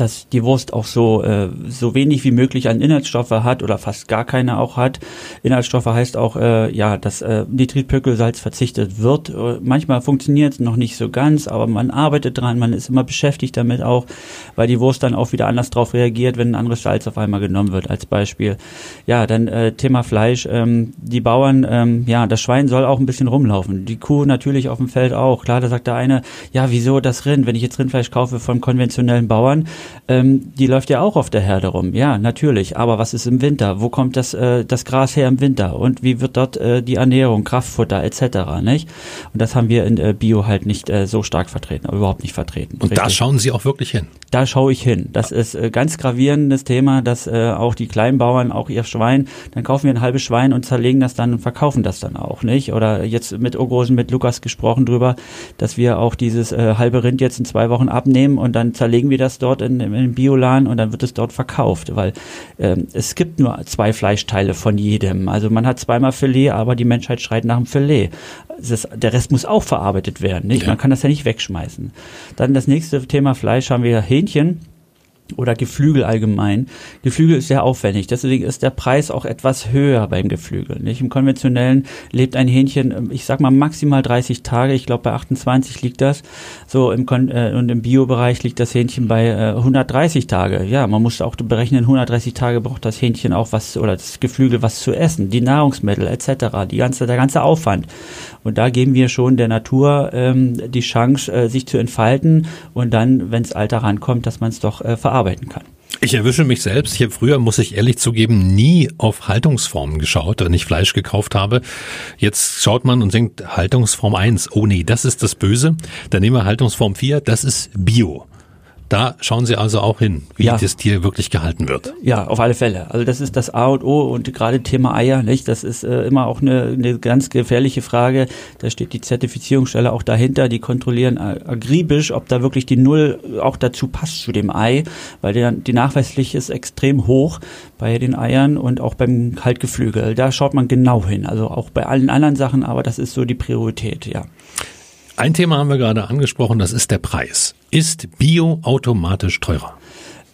dass die Wurst auch so äh, so wenig wie möglich an Inhaltsstoffe hat oder fast gar keine auch hat. Inhaltsstoffe heißt auch äh, ja, dass äh, Nitritpökelsalz verzichtet wird. Äh, manchmal funktioniert es noch nicht so ganz, aber man arbeitet dran, man ist immer beschäftigt damit auch, weil die Wurst dann auch wieder anders drauf reagiert, wenn ein anderes Salz auf einmal genommen wird als Beispiel. Ja, dann äh, Thema Fleisch. Ähm, die Bauern, ähm, ja, das Schwein soll auch ein bisschen rumlaufen. Die Kuh natürlich auf dem Feld auch. Klar, da sagt der eine, ja, wieso das Rind? Wenn ich jetzt Rindfleisch kaufe vom konventionellen Bauern, ähm, die läuft ja auch auf der Herde rum. Ja, natürlich. Aber was ist im Winter? Wo kommt das, äh, das Gras her im Winter? Und wie wird dort äh, die Ernährung, Kraftfutter etc. Nicht? Und das haben wir in äh, Bio halt nicht äh, so stark vertreten, aber überhaupt nicht vertreten. Und Richtig. da schauen Sie auch wirklich hin? Da schaue ich hin. Das ist äh, ganz gravierendes Thema, dass äh, auch die Kleinbauern, auch ihr Schwein, dann kaufen wir ein halbes Schwein und zerlegen das dann und verkaufen das dann auch, nicht? Oder jetzt mit Ogrosen, mit Lukas gesprochen drüber, dass wir auch dieses äh, halbe Rind jetzt in zwei Wochen abnehmen und dann zerlegen wir das dort in, in Bioladen und dann wird es dort verkauft, weil ähm, es gibt nur zwei Fleischteile von jedem. Also man hat zweimal Filet, aber die Menschheit schreit nach dem Filet. Das, der Rest muss auch verarbeitet werden, nicht? Ja. Man kann das ja nicht wegschmeißen. Dann das nächste Thema Fleisch haben wir Hähnchen oder Geflügel allgemein. Geflügel ist sehr aufwendig, deswegen ist der Preis auch etwas höher beim Geflügel. Nicht? Im konventionellen lebt ein Hähnchen, ich sag mal maximal 30 Tage, ich glaube bei 28 liegt das. So im Kon äh, und im Biobereich liegt das Hähnchen bei äh, 130 Tage. Ja, man muss auch berechnen, 130 Tage braucht das Hähnchen auch was oder das Geflügel was zu essen, die Nahrungsmittel etc., die ganze der ganze Aufwand. Und da geben wir schon der Natur ähm, die Chance, äh, sich zu entfalten und dann, wenn es Alter rankommt, dass man es doch äh, verarbeiten kann. Ich erwische mich selbst. Ich habe früher, muss ich ehrlich zugeben, nie auf Haltungsformen geschaut, wenn ich Fleisch gekauft habe. Jetzt schaut man und denkt, Haltungsform 1, oh nee, das ist das Böse. Dann nehmen wir Haltungsform 4, das ist Bio. Da schauen Sie also auch hin, wie ja. das Tier wirklich gehalten wird. Ja, auf alle Fälle. Also das ist das A und O und gerade Thema Eier, nicht? Das ist äh, immer auch eine, eine ganz gefährliche Frage. Da steht die Zertifizierungsstelle auch dahinter. Die kontrollieren agribisch, ob da wirklich die Null auch dazu passt zu dem Ei, weil der, die nachweislich ist extrem hoch bei den Eiern und auch beim Kaltgeflügel. Da schaut man genau hin. Also auch bei allen anderen Sachen, aber das ist so die Priorität, ja. Ein Thema haben wir gerade angesprochen, das ist der Preis. Ist Bio automatisch teurer?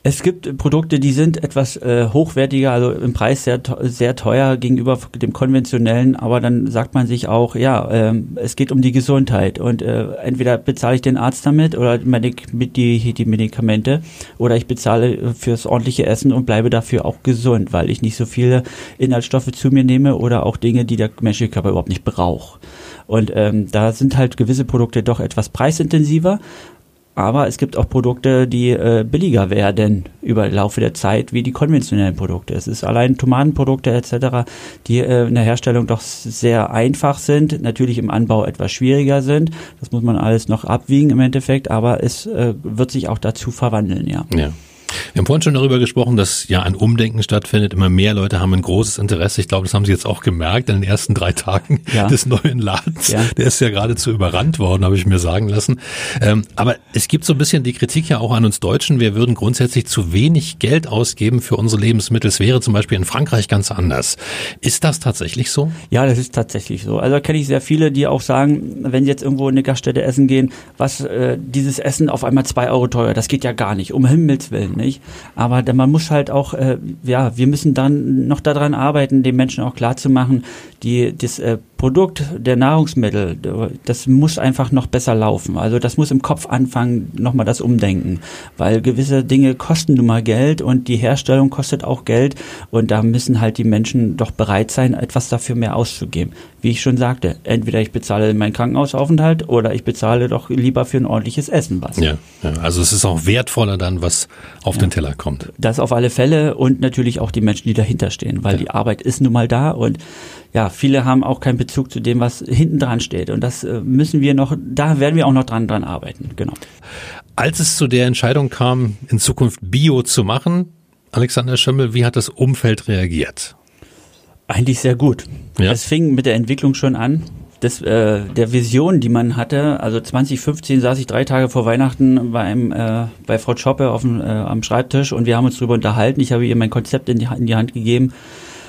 Es gibt Produkte, die sind etwas äh, hochwertiger, also im Preis sehr, sehr teuer gegenüber dem konventionellen, aber dann sagt man sich auch, ja, ähm, es geht um die Gesundheit und äh, entweder bezahle ich den Arzt damit oder mit die, die Medikamente oder ich bezahle fürs ordentliche Essen und bleibe dafür auch gesund, weil ich nicht so viele Inhaltsstoffe zu mir nehme oder auch Dinge, die der menschliche Körper überhaupt nicht braucht. Und ähm, da sind halt gewisse Produkte doch etwas preisintensiver. Aber es gibt auch Produkte, die äh, billiger werden über den Laufe der Zeit, wie die konventionellen Produkte. Es ist allein Tomatenprodukte etc., die äh, in der Herstellung doch sehr einfach sind, natürlich im Anbau etwas schwieriger sind. Das muss man alles noch abwiegen im Endeffekt, aber es äh, wird sich auch dazu verwandeln, ja. ja. Wir haben vorhin schon darüber gesprochen, dass ja ein Umdenken stattfindet. Immer mehr Leute haben ein großes Interesse. Ich glaube, das haben Sie jetzt auch gemerkt in den ersten drei Tagen (laughs) ja. des neuen Ladens. Ja. Der ist ja geradezu überrannt worden, habe ich mir sagen lassen. Ähm, aber es gibt so ein bisschen die Kritik ja auch an uns Deutschen. Wir würden grundsätzlich zu wenig Geld ausgeben für unsere Lebensmittel. Es wäre zum Beispiel in Frankreich ganz anders. Ist das tatsächlich so? Ja, das ist tatsächlich so. Also kenne ich sehr viele, die auch sagen, wenn sie jetzt irgendwo in eine Gaststätte essen gehen, was äh, dieses Essen auf einmal zwei Euro teuer, das geht ja gar nicht. Um Himmels Willen nicht. Aber man muss halt auch, äh, ja, wir müssen dann noch daran arbeiten, den Menschen auch klar zu machen, die, das äh, Produkt der Nahrungsmittel, das muss einfach noch besser laufen. Also das muss im Kopf anfangen, nochmal das Umdenken. Weil gewisse Dinge kosten nun mal Geld und die Herstellung kostet auch Geld und da müssen halt die Menschen doch bereit sein, etwas dafür mehr auszugeben. Wie ich schon sagte, entweder ich bezahle meinen Krankenhausaufenthalt oder ich bezahle doch lieber für ein ordentliches Essen was. Ja, ja also es ist auch wertvoller dann, was auf ja, den Teller kommt. Das auf alle Fälle und natürlich auch die Menschen, die dahinter stehen, weil ja. die Arbeit ist nun mal da und ja, viele haben auch keinen Bezug zu dem, was hinten dran steht. Und das äh, müssen wir noch, da werden wir auch noch dran, dran arbeiten, genau. Als es zu der Entscheidung kam, in Zukunft Bio zu machen, Alexander Schimmel, wie hat das Umfeld reagiert? Eigentlich sehr gut. Ja. Es fing mit der Entwicklung schon an. Das, äh, der Vision, die man hatte, also 2015 saß ich drei Tage vor Weihnachten bei, einem, äh, bei Frau Schoppe auf dem, äh, am Schreibtisch und wir haben uns darüber unterhalten. Ich habe ihr mein Konzept in die, in die Hand gegeben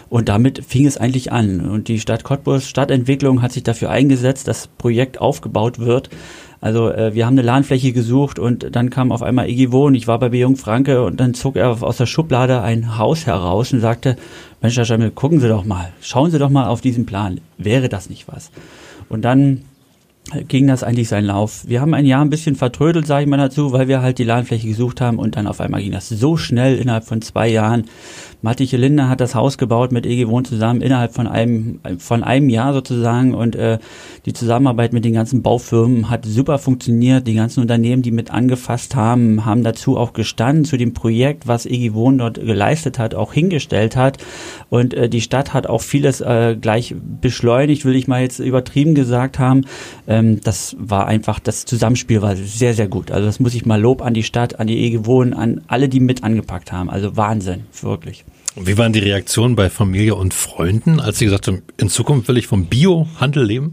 und damit fing es eigentlich an. Und die Stadt Cottbus, Stadtentwicklung hat sich dafür eingesetzt, dass Projekt aufgebaut wird. Also äh, wir haben eine Ladenfläche gesucht und dann kam auf einmal Iggy Wohn, ich war bei Jung Franke und dann zog er aus der Schublade ein Haus heraus und sagte, Mensch, Herr Schemmel, gucken Sie doch mal, schauen Sie doch mal auf diesen Plan, wäre das nicht was? Und dann ging das eigentlich seinen Lauf. Wir haben ein Jahr ein bisschen vertrödelt, sage ich mal dazu, weil wir halt die Ladenfläche gesucht haben und dann auf einmal ging das so schnell innerhalb von zwei Jahren, Mattiche Linde hat das Haus gebaut mit EG Wohn zusammen innerhalb von einem, von einem Jahr sozusagen und äh, die Zusammenarbeit mit den ganzen Baufirmen hat super funktioniert. Die ganzen Unternehmen, die mit angefasst haben, haben dazu auch gestanden zu dem Projekt, was EG Wohn dort geleistet hat, auch hingestellt hat und äh, die Stadt hat auch vieles äh, gleich beschleunigt, will ich mal jetzt übertrieben gesagt haben. Ähm, das war einfach, das Zusammenspiel war sehr, sehr gut. Also das muss ich mal Lob an die Stadt, an die EG Wohn, an alle, die mit angepackt haben. Also Wahnsinn, wirklich. Wie waren die Reaktionen bei Familie und Freunden, als sie gesagt haben, in Zukunft will ich vom Biohandel leben?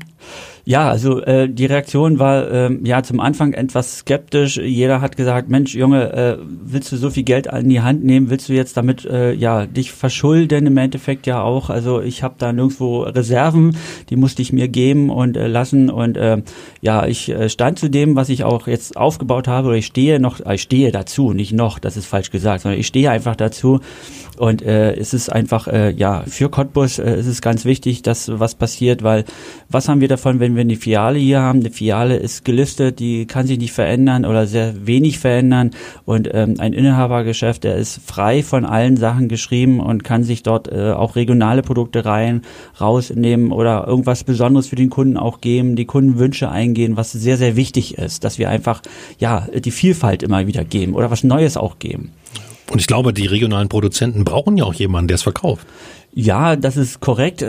Ja, also äh, die Reaktion war ähm, ja zum Anfang etwas skeptisch. Jeder hat gesagt, Mensch, Junge, äh, willst du so viel Geld in die Hand nehmen? Willst du jetzt damit äh, ja dich verschulden? Im Endeffekt ja auch? Also ich habe da nirgendwo Reserven, die musste ich mir geben und äh, lassen. Und äh, ja, ich äh, stand zu dem, was ich auch jetzt aufgebaut habe. Oder ich stehe noch, äh, ich stehe dazu, nicht noch, das ist falsch gesagt, sondern ich stehe einfach dazu. Und äh, es ist einfach äh, ja für Cottbus äh, ist es ganz wichtig, dass was passiert, weil was haben wir davon, wenn wir eine Filiale hier haben. Eine Filiale ist gelistet, die kann sich nicht verändern oder sehr wenig verändern. Und ähm, ein Inhabergeschäft, der ist frei von allen Sachen geschrieben und kann sich dort äh, auch regionale Produkte rein, rausnehmen oder irgendwas Besonderes für den Kunden auch geben, die Kundenwünsche eingehen, was sehr, sehr wichtig ist, dass wir einfach ja die Vielfalt immer wieder geben oder was Neues auch geben. Und ich glaube, die regionalen Produzenten brauchen ja auch jemanden, der es verkauft. Ja, das ist korrekt.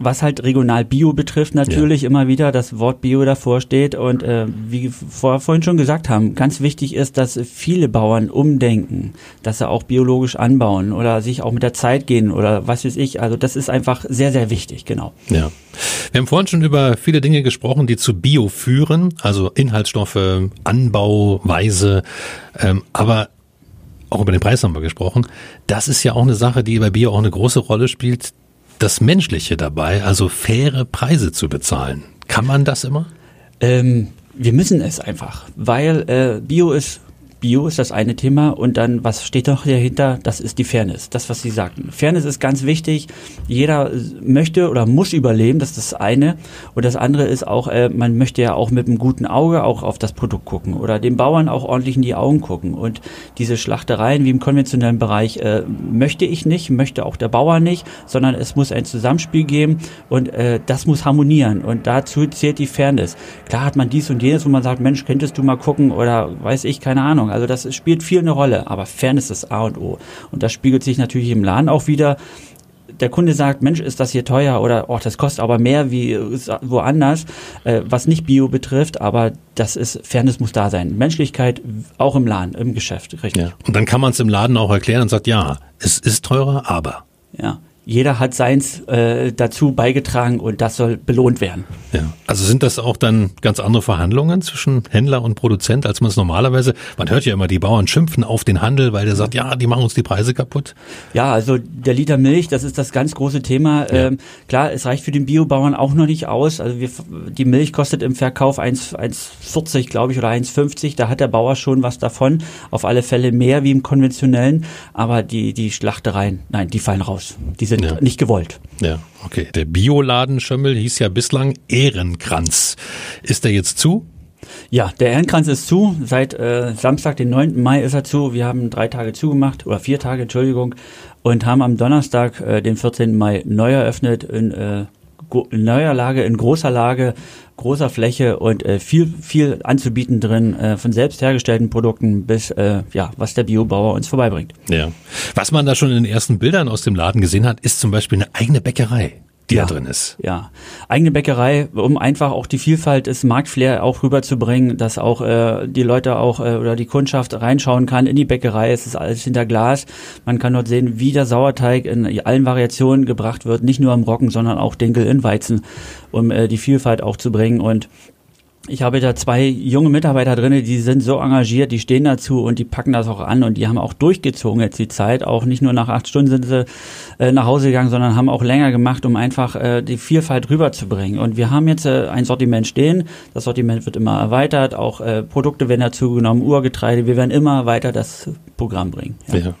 Was halt regional Bio betrifft, natürlich ja. immer wieder das Wort Bio davor steht. Und äh, wie vor, vorhin schon gesagt haben, ganz wichtig ist, dass viele Bauern umdenken, dass sie auch biologisch anbauen oder sich auch mit der Zeit gehen oder was weiß ich. Also das ist einfach sehr, sehr wichtig, genau. Ja. Wir haben vorhin schon über viele Dinge gesprochen, die zu Bio führen, also Inhaltsstoffe, Anbauweise, ähm, aber auch über den Preis haben wir gesprochen. Das ist ja auch eine Sache, die bei Bio auch eine große Rolle spielt das Menschliche dabei, also faire Preise zu bezahlen. Kann man das immer? Ähm, wir müssen es einfach, weil äh, Bio ist Bio ist das eine Thema und dann, was steht noch dahinter? Das ist die Fairness, das, was Sie sagten. Fairness ist ganz wichtig. Jeder möchte oder muss überleben, das ist das eine. Und das andere ist auch, äh, man möchte ja auch mit einem guten Auge auch auf das Produkt gucken oder dem Bauern auch ordentlich in die Augen gucken. Und diese Schlachtereien wie im konventionellen Bereich äh, möchte ich nicht, möchte auch der Bauer nicht, sondern es muss ein Zusammenspiel geben und äh, das muss harmonieren. Und dazu zählt die Fairness. Klar hat man dies und jenes, wo man sagt, Mensch, könntest du mal gucken oder weiß ich, keine Ahnung. Ahnung. Also das spielt viel eine Rolle, aber Fairness ist A und O. Und das spiegelt sich natürlich im Laden auch wieder. Der Kunde sagt, Mensch, ist das hier teuer oder oh, das kostet aber mehr wie woanders, äh, was nicht Bio betrifft, aber das ist, Fairness muss da sein. Menschlichkeit auch im Laden, im Geschäft, richtig. Ja. Und dann kann man es im Laden auch erklären und sagt, ja, es ist teurer, aber. Ja jeder hat seins äh, dazu beigetragen und das soll belohnt werden. Ja. Also sind das auch dann ganz andere Verhandlungen zwischen Händler und Produzent, als man es normalerweise, man hört ja immer, die Bauern schimpfen auf den Handel, weil der sagt, ja, die machen uns die Preise kaputt. Ja, also der Liter Milch, das ist das ganz große Thema. Ja. Ähm, klar, es reicht für den Biobauern auch noch nicht aus. Also wir, die Milch kostet im Verkauf 1,40, glaube ich, oder 1,50. Da hat der Bauer schon was davon. Auf alle Fälle mehr wie im konventionellen. Aber die, die Schlachtereien, nein, die fallen raus. Die sind ja. nicht gewollt. Ja, okay. Der Bioladen Schömmel hieß ja bislang Ehrenkranz. Ist der jetzt zu? Ja, der Ehrenkranz ist zu. Seit äh, Samstag, den 9. Mai ist er zu. Wir haben drei Tage zugemacht, oder vier Tage, Entschuldigung, und haben am Donnerstag, äh, den 14. Mai, neu eröffnet in äh, neuer Lage, in großer Lage, großer Fläche und äh, viel, viel anzubieten drin, äh, von selbst hergestellten Produkten bis, äh, ja, was der Biobauer uns vorbeibringt. Ja. Was man da schon in den ersten Bildern aus dem Laden gesehen hat, ist zum Beispiel eine eigene Bäckerei die ja, da drin ist. Ja, eigene Bäckerei, um einfach auch die Vielfalt des Marktflair auch rüberzubringen, dass auch äh, die Leute auch äh, oder die Kundschaft reinschauen kann in die Bäckerei. Es ist alles hinter Glas. Man kann dort sehen, wie der Sauerteig in allen Variationen gebracht wird, nicht nur im Roggen, sondern auch Dinkel in Weizen, um äh, die Vielfalt auch zu bringen und ich habe da zwei junge Mitarbeiter drin, die sind so engagiert, die stehen dazu und die packen das auch an und die haben auch durchgezogen jetzt die Zeit. Auch nicht nur nach acht Stunden sind sie äh, nach Hause gegangen, sondern haben auch länger gemacht, um einfach äh, die Vielfalt rüberzubringen. Und wir haben jetzt äh, ein Sortiment stehen. Das Sortiment wird immer erweitert, auch äh, Produkte werden dazu genommen, Urgetreide. Wir werden immer weiter das Programm bringen. Ja. ja.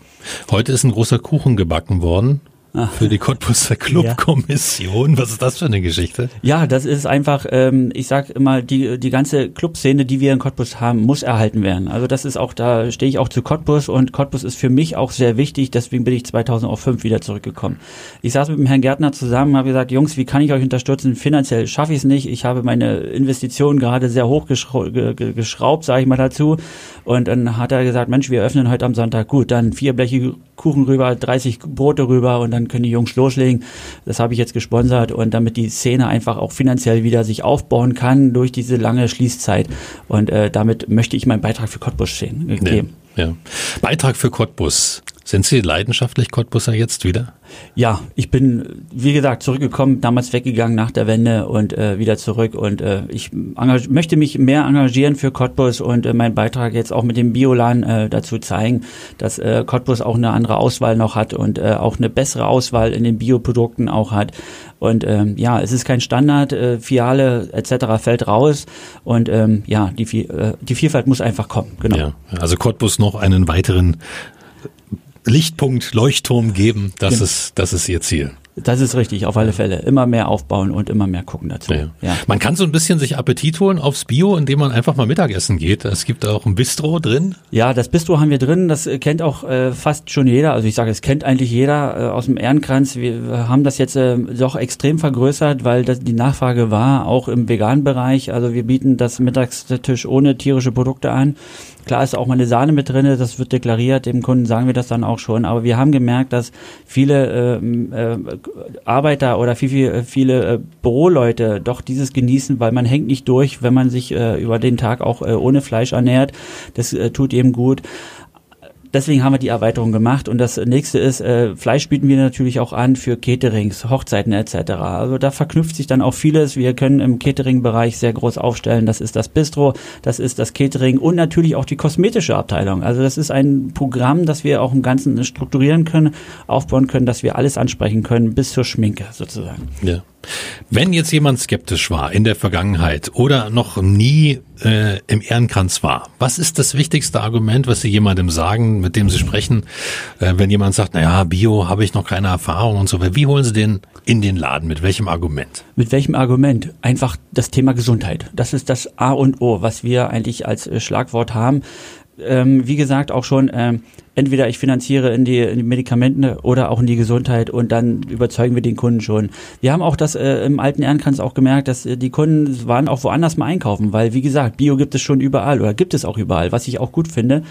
Heute ist ein großer Kuchen gebacken worden für die Cottbusser Clubkommission. Ja. Was ist das für eine Geschichte? Ja, das ist einfach, ähm, ich sag immer, die, die ganze Clubszene, die wir in Cottbus haben, muss erhalten werden. Also das ist auch, da stehe ich auch zu Cottbus und Cottbus ist für mich auch sehr wichtig, deswegen bin ich 2005 wieder zurückgekommen. Ich saß mit dem Herrn Gärtner zusammen, habe gesagt, Jungs, wie kann ich euch unterstützen? Finanziell schaffe ich es nicht. Ich habe meine Investitionen gerade sehr hoch geschraubt, sage ich mal dazu. Und dann hat er gesagt, Mensch, wir öffnen heute am Sonntag. Gut, dann vier Bleche Kuchen rüber, 30 Brote rüber und dann können die Jungs loslegen. Das habe ich jetzt gesponsert und damit die Szene einfach auch finanziell wieder sich aufbauen kann durch diese lange Schließzeit. Und äh, damit möchte ich meinen Beitrag für Cottbus stehen, äh, geben. Ja, ja. Beitrag für Cottbus. Sind Sie leidenschaftlich Cottbusser jetzt wieder? Ja, ich bin, wie gesagt, zurückgekommen, damals weggegangen nach der Wende und äh, wieder zurück. Und äh, ich möchte mich mehr engagieren für Cottbus und äh, meinen Beitrag jetzt auch mit dem Biolan äh, dazu zeigen, dass äh, Cottbus auch eine andere Auswahl noch hat und äh, auch eine bessere Auswahl in den Bioprodukten auch hat. Und ähm, ja, es ist kein Standard, äh, Fiale etc. fällt raus und ähm, ja, die, äh, die Vielfalt muss einfach kommen. Genau. Ja, also Cottbus noch einen weiteren Lichtpunkt, Leuchtturm geben, das genau. ist, das ist ihr Ziel. Das ist richtig, auf alle Fälle. Immer mehr aufbauen und immer mehr gucken dazu. Ja. ja. Man kann so ein bisschen sich Appetit holen aufs Bio, indem man einfach mal Mittagessen geht. Es gibt auch ein Bistro drin. Ja, das Bistro haben wir drin. Das kennt auch äh, fast schon jeder. Also ich sage, es kennt eigentlich jeder äh, aus dem Ehrenkranz. Wir haben das jetzt äh, doch extrem vergrößert, weil das, die Nachfrage war, auch im veganen Bereich. Also wir bieten das Mittagstisch ohne tierische Produkte an. Klar ist auch mal eine Sahne mit drin, das wird deklariert, dem Kunden sagen wir das dann auch schon. Aber wir haben gemerkt, dass viele äh, äh, Arbeiter oder viel, viel, viele äh, Büroleute doch dieses genießen, weil man hängt nicht durch, wenn man sich äh, über den Tag auch äh, ohne Fleisch ernährt. Das äh, tut eben gut deswegen haben wir die Erweiterung gemacht. Und das nächste ist, äh, Fleisch bieten wir natürlich auch an für Caterings, Hochzeiten etc. Also da verknüpft sich dann auch vieles. Wir können im Catering-Bereich sehr groß aufstellen. Das ist das Bistro, das ist das Catering und natürlich auch die kosmetische Abteilung. Also das ist ein Programm, das wir auch im Ganzen strukturieren können, aufbauen können, dass wir alles ansprechen können, bis zur Schminke sozusagen. Ja. Wenn jetzt jemand skeptisch war in der Vergangenheit oder noch nie äh, im Ehrenkranz war, was ist das wichtigste Argument, was Sie jemandem sagen, mit dem Sie sprechen, äh, wenn jemand sagt, naja, Bio habe ich noch keine Erfahrung und so, wie holen Sie den in den Laden? Mit welchem Argument? Mit welchem Argument? Einfach das Thema Gesundheit. Das ist das A und O, was wir eigentlich als äh, Schlagwort haben. Ähm, wie gesagt, auch schon, ähm, entweder ich finanziere in die, in die Medikamente oder auch in die Gesundheit und dann überzeugen wir den Kunden schon. Wir haben auch das äh, im alten Ehrenkranz auch gemerkt, dass äh, die Kunden waren auch woanders mal einkaufen, weil wie gesagt, Bio gibt es schon überall oder gibt es auch überall, was ich auch gut finde.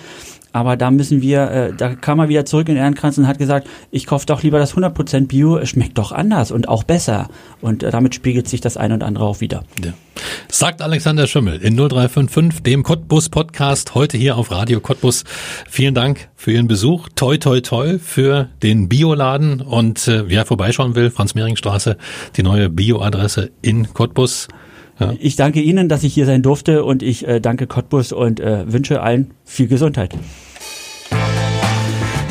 Aber da müssen wir, äh, da kam er wieder zurück in Ehrenkranz und hat gesagt, ich kaufe doch lieber das 100% Bio, es schmeckt doch anders und auch besser. Und äh, damit spiegelt sich das ein und andere auch wieder. Ja. Sagt Alexander Schimmel in 0355, dem Cottbus Podcast, heute hier auf Radio Cottbus. Vielen Dank für Ihren Besuch. Toi, toi, toi für den Bioladen. Und äh, wer vorbeischauen will, Franz-Mehring-Straße, die neue Bio-Adresse in Cottbus. Ja. Ich danke Ihnen, dass ich hier sein durfte und ich äh, danke Cottbus und äh, wünsche allen viel Gesundheit.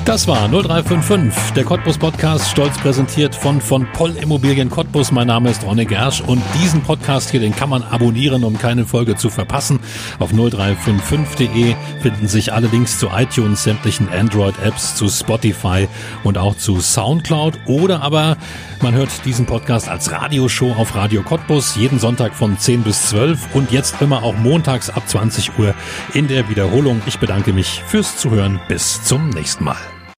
Das war 0355, der Cottbus Podcast, stolz präsentiert von von Poll Immobilien Cottbus. Mein Name ist Ronne Gersch und diesen Podcast hier, den kann man abonnieren, um keine Folge zu verpassen. Auf 0355.de finden sich alle Links zu iTunes, sämtlichen Android-Apps, zu Spotify und auch zu Soundcloud. Oder aber man hört diesen Podcast als Radioshow auf Radio Cottbus jeden Sonntag von 10 bis 12 und jetzt immer auch montags ab 20 Uhr in der Wiederholung. Ich bedanke mich fürs Zuhören. Bis zum nächsten Mal.